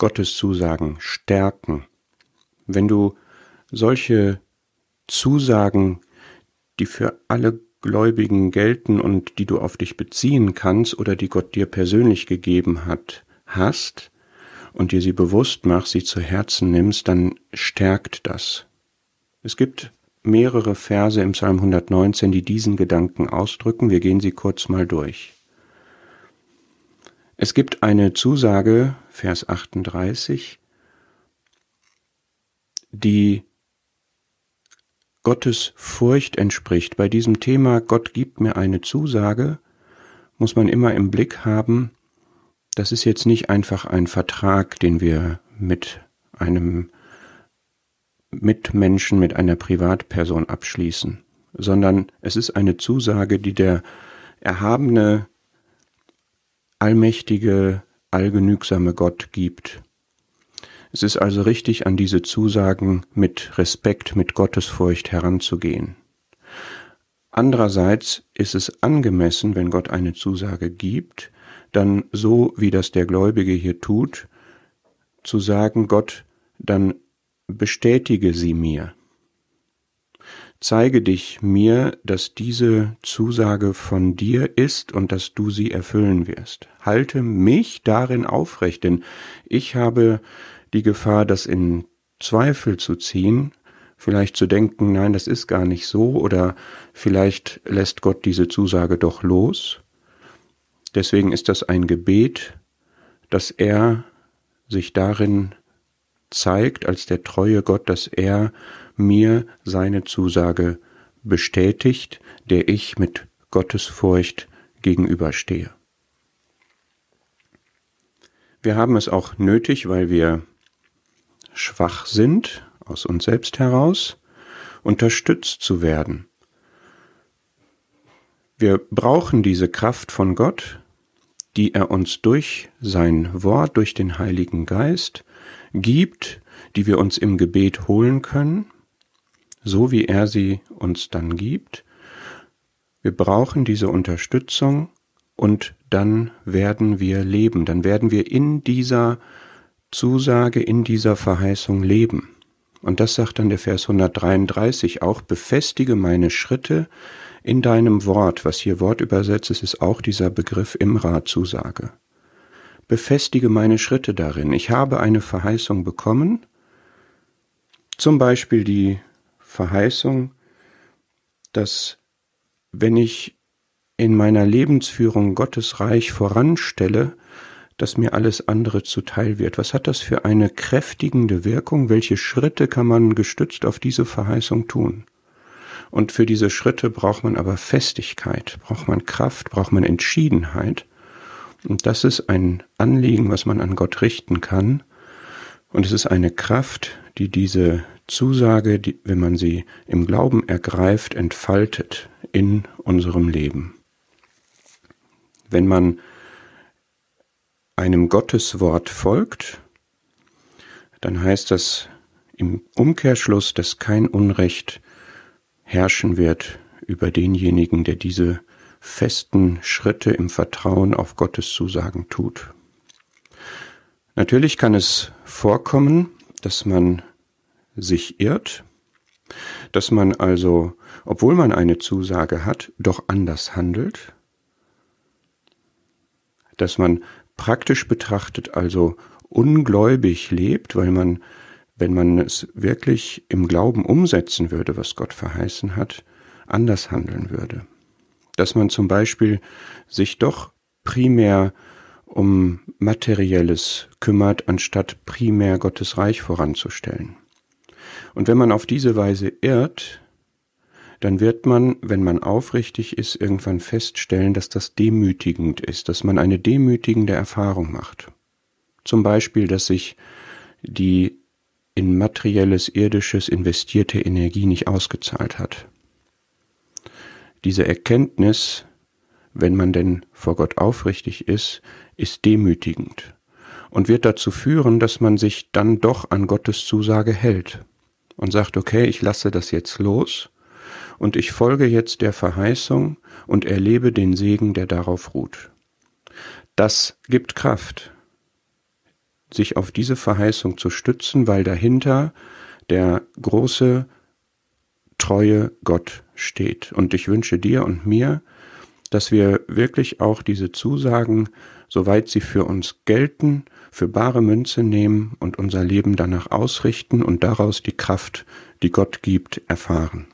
Gottes Zusagen stärken. Wenn du solche Zusagen, die für alle Gläubigen gelten und die du auf dich beziehen kannst oder die Gott dir persönlich gegeben hat, hast und dir sie bewusst machst, sie zu Herzen nimmst, dann stärkt das. Es gibt mehrere Verse im Psalm 119, die diesen Gedanken ausdrücken. Wir gehen sie kurz mal durch. Es gibt eine Zusage, Vers 38, die Gottes Furcht entspricht. Bei diesem Thema Gott gibt mir eine Zusage, muss man immer im Blick haben, das ist jetzt nicht einfach ein Vertrag, den wir mit einem Mitmenschen, mit einer Privatperson abschließen, sondern es ist eine Zusage, die der erhabene, allmächtige, allgenügsame Gott gibt. Es ist also richtig, an diese Zusagen mit Respekt, mit Gottesfurcht heranzugehen. Andererseits ist es angemessen, wenn Gott eine Zusage gibt, dann so, wie das der Gläubige hier tut, zu sagen, Gott, dann bestätige sie mir. Zeige dich mir, dass diese Zusage von dir ist und dass du sie erfüllen wirst. Halte mich darin aufrecht, denn ich habe die Gefahr, das in Zweifel zu ziehen, vielleicht zu denken, nein, das ist gar nicht so, oder vielleicht lässt Gott diese Zusage doch los. Deswegen ist das ein Gebet, dass er sich darin zeigt als der treue Gott, dass er mir seine Zusage bestätigt, der ich mit Gottes Furcht gegenüberstehe. Wir haben es auch nötig, weil wir schwach sind, aus uns selbst heraus, unterstützt zu werden. Wir brauchen diese Kraft von Gott, die er uns durch sein Wort, durch den Heiligen Geist gibt, die wir uns im Gebet holen können, so wie er sie uns dann gibt. Wir brauchen diese Unterstützung und dann werden wir leben, dann werden wir in dieser Zusage, in dieser Verheißung leben. Und das sagt dann der Vers 133 auch, befestige meine Schritte in deinem Wort. Was hier Wort übersetzt ist, ist auch dieser Begriff Imra-Zusage befestige meine Schritte darin. Ich habe eine Verheißung bekommen, zum Beispiel die Verheißung, dass wenn ich in meiner Lebensführung Gottes Reich voranstelle, dass mir alles andere zuteil wird. Was hat das für eine kräftigende Wirkung? Welche Schritte kann man gestützt auf diese Verheißung tun? Und für diese Schritte braucht man aber Festigkeit, braucht man Kraft, braucht man Entschiedenheit. Und das ist ein Anliegen, was man an Gott richten kann. Und es ist eine Kraft, die diese Zusage, die, wenn man sie im Glauben ergreift, entfaltet in unserem Leben. Wenn man einem Gotteswort folgt, dann heißt das im Umkehrschluss, dass kein Unrecht herrschen wird über denjenigen, der diese festen Schritte im Vertrauen auf Gottes Zusagen tut. Natürlich kann es vorkommen, dass man sich irrt, dass man also, obwohl man eine Zusage hat, doch anders handelt, dass man praktisch betrachtet also ungläubig lebt, weil man, wenn man es wirklich im Glauben umsetzen würde, was Gott verheißen hat, anders handeln würde dass man zum Beispiel sich doch primär um Materielles kümmert, anstatt primär Gottes Reich voranzustellen. Und wenn man auf diese Weise irrt, dann wird man, wenn man aufrichtig ist, irgendwann feststellen, dass das demütigend ist, dass man eine demütigende Erfahrung macht. Zum Beispiel, dass sich die in materielles, irdisches investierte Energie nicht ausgezahlt hat. Diese Erkenntnis, wenn man denn vor Gott aufrichtig ist, ist demütigend und wird dazu führen, dass man sich dann doch an Gottes Zusage hält und sagt, okay, ich lasse das jetzt los und ich folge jetzt der Verheißung und erlebe den Segen, der darauf ruht. Das gibt Kraft. sich auf diese Verheißung zu stützen, weil dahinter der große, treue Gott steht. Und ich wünsche dir und mir, dass wir wirklich auch diese Zusagen, soweit sie für uns gelten, für bare Münze nehmen und unser Leben danach ausrichten und daraus die Kraft, die Gott gibt, erfahren.